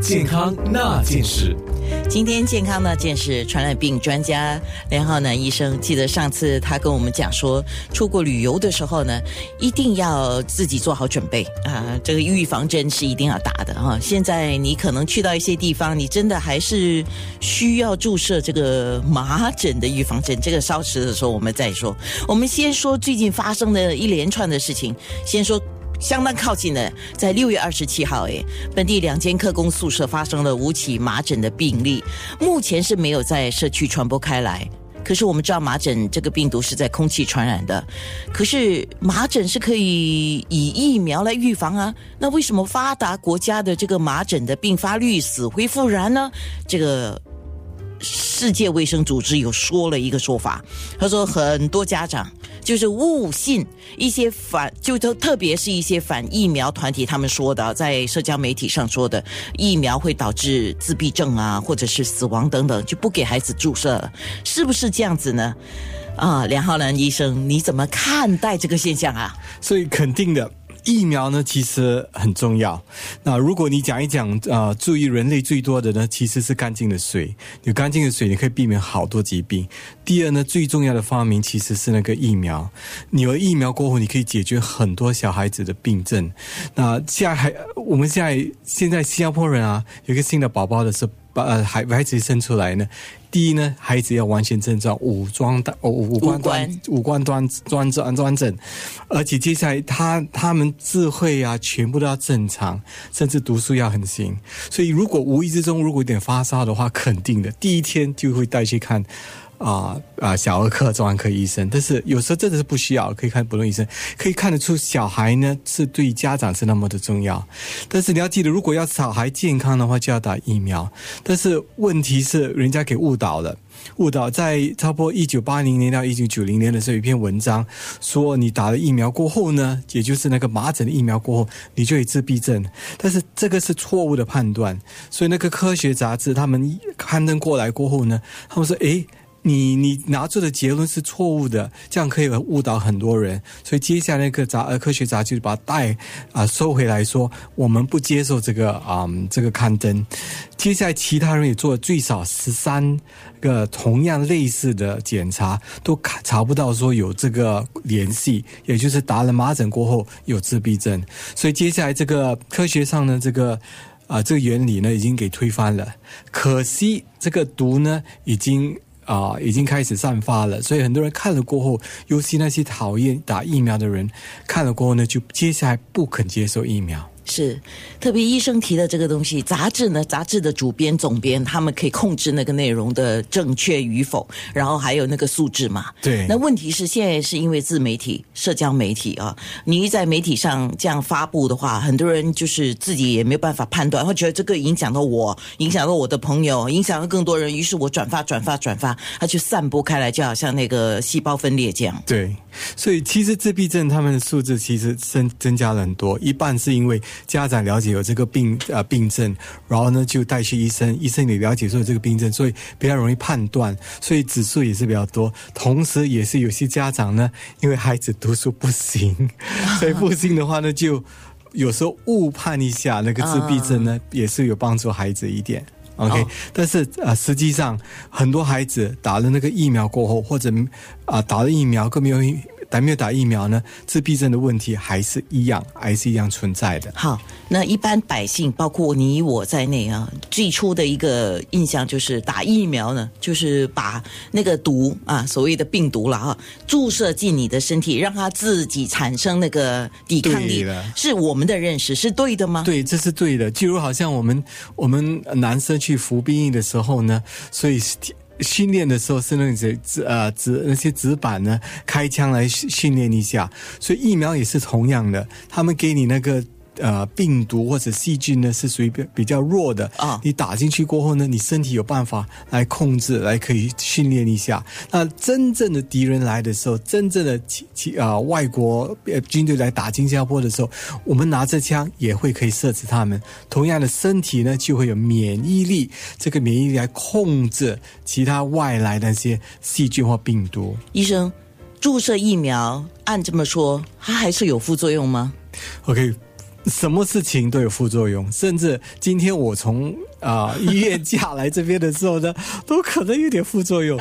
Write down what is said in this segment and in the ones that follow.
健康那件事。今天健康呢，见是传染病专家梁浩南医生。记得上次他跟我们讲说，出国旅游的时候呢，一定要自己做好准备啊。这个预防针是一定要打的哈。现在你可能去到一些地方，你真的还是需要注射这个麻疹的预防针。这个稍迟的时候我们再说。我们先说最近发生的一连串的事情，先说。相当靠近的，在六月二十七号，诶，本地两间科工宿舍发生了五起麻疹的病例，目前是没有在社区传播开来。可是我们知道麻疹这个病毒是在空气传染的，可是麻疹是可以以疫苗来预防啊。那为什么发达国家的这个麻疹的并发率死灰复燃呢？这个世界卫生组织有说了一个说法，他说很多家长。就是误信一些反，就特特别是一些反疫苗团体，他们说的，在社交媒体上说的，疫苗会导致自闭症啊，或者是死亡等等，就不给孩子注射了，是不是这样子呢？啊，梁浩南医生，你怎么看待这个现象啊？所以肯定的。疫苗呢，其实很重要。那如果你讲一讲啊，注意人类最多的呢，其实是干净的水。有干净的水，你可以避免好多疾病。第二呢，最重要的发明其实是那个疫苗。你有疫苗过后，你可以解决很多小孩子的病症。那现在还，我们现在现在新加坡人啊，有个新的宝宝的时候。把呃孩孩子生出来呢，第一呢，孩子要完全正常，五装的五官端五官端端端端正，而且接下来他他们智慧啊，全部都要正常，甚至读书要很行。所以如果无意之中如果有点发烧的话，肯定的，第一天就会带去看。啊啊，小儿科、专科医生，但是有时候真的是不需要，可以看普通医生，可以看得出小孩呢是对家长是那么的重要。但是你要记得，如果要小孩健康的话，就要打疫苗。但是问题是，人家给误导了，误导在差不多一九八零年到一九九零年的时候，一篇文章说，你打了疫苗过后呢，也就是那个麻疹的疫苗过后，你就有自闭症。但是这个是错误的判断，所以那个科学杂志他们刊登过来过后呢，他们说，诶。你你拿出的结论是错误的，这样可以误导很多人。所以接下来那个杂呃科学杂志把带啊收回来说，我们不接受这个啊这个刊登。接下来其他人也做了最少十三个同样类似的检查，都查不到说有这个联系，也就是打了麻疹过后有自闭症。所以接下来这个科学上呢，这个啊这个原理呢已经给推翻了。可惜这个毒呢已经。啊，已经开始散发了，所以很多人看了过后，尤其那些讨厌打疫苗的人，看了过后呢，就接下来不肯接受疫苗。是，特别医生提的这个东西，杂志呢，杂志的主编、总编他们可以控制那个内容的正确与否，然后还有那个素质嘛。对。那问题是现在是因为自媒体、社交媒体啊，你一在媒体上这样发布的话，很多人就是自己也没有办法判断，会觉得这个影响到我，影响到我的朋友，影响到更多人，于是我转发、转发、转发，它就散播开来，就好像那个细胞分裂这样。对。所以其实自闭症他们的数字其实增增加了很多，一半是因为。家长了解有这个病呃病症，然后呢就带去医生，医生也了解说有这个病症，所以比较容易判断，所以指数也是比较多。同时，也是有些家长呢，因为孩子读书不行，所以不行的话呢，就有时候误判一下那个自闭症呢，也是有帮助孩子一点。OK，但是呃，实际上很多孩子打了那个疫苗过后，或者啊打了疫苗更没有。但没有打疫苗呢，自闭症的问题还是一样，还是一样存在的。好，那一般百姓，包括你我在内啊，最初的一个印象就是打疫苗呢，就是把那个毒啊，所谓的病毒了啊，注射进你的身体，让它自己产生那个抵抗力。是我们的认识是对的吗？对，这是对的。就如好像我们我们男生去服兵役的时候呢，所以。训练的时候是那些纸呃纸那些纸板呢，开枪来训训练一下，所以疫苗也是同样的，他们给你那个。呃，病毒或者细菌呢是属于比比较弱的啊。你打进去过后呢，你身体有办法来控制，来可以训练一下。那真正的敌人来的时候，真正的其其啊外国军队来打新加坡的时候，我们拿着枪也会可以射死他们。同样的，身体呢就会有免疫力，这个免疫力来控制其他外来的那些细菌或病毒。医生。注射疫苗，按这么说，它还是有副作用吗？OK，什么事情都有副作用，甚至今天我从啊、医院嫁来这边的时候呢，都可能有点副作用。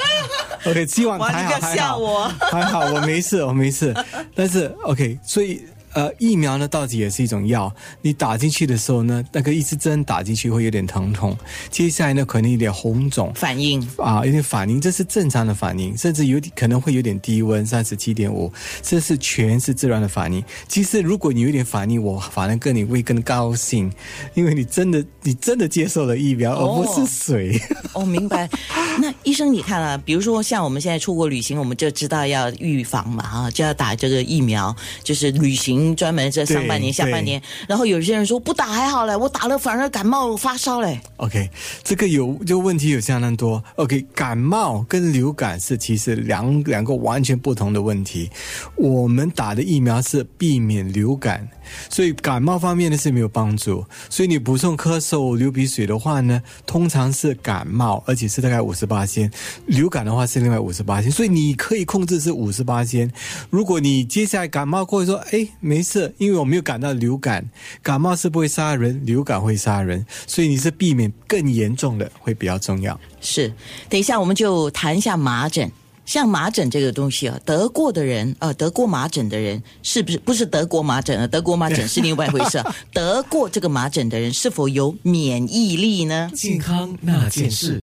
OK，希望还好还好，我还好我没事，我没事。但是 OK，所以。呃，疫苗呢，到底也是一种药。你打进去的时候呢，那个一支针打进去会有点疼痛，接下来呢，可能有点红肿，反应啊，有点反应，这是正常的反应，甚至有点可能会有点低温，三十七点五，这是全是自然的反应。其实如果你有点反应，我反而跟你会更高兴，因为你真的你真的接受了疫苗，哦而不是水。哦，明白。那医生，你看啊，比如说像我们现在出国旅行，我们就知道要预防嘛，啊，就要打这个疫苗，就是旅行专门这上半年、下半年。然后有些人说不打还好嘞，我打了反而感冒发烧嘞。OK，这个有就问题有相当多。OK，感冒跟流感是其实两两个完全不同的问题。我们打的疫苗是避免流感，所以感冒方面呢是没有帮助。所以你补充咳嗽、流鼻水的话呢，通常是感冒，而且是大概五十八先；流感的话是另外五十八先。所以你可以控制是五十八先。如果你接下来感冒过后说，哎，没事，因为我没有感到流感，感冒是不会杀人，流感会杀人，所以你是避免更严重的会比较重要。是，等一下我们就谈一下麻疹。像麻疹这个东西啊，得过的人，呃，得过麻疹的人，是不是不是德国麻疹啊？德国麻疹是另外一回事啊。得过这个麻疹的人，是否有免疫力呢？健康那件事。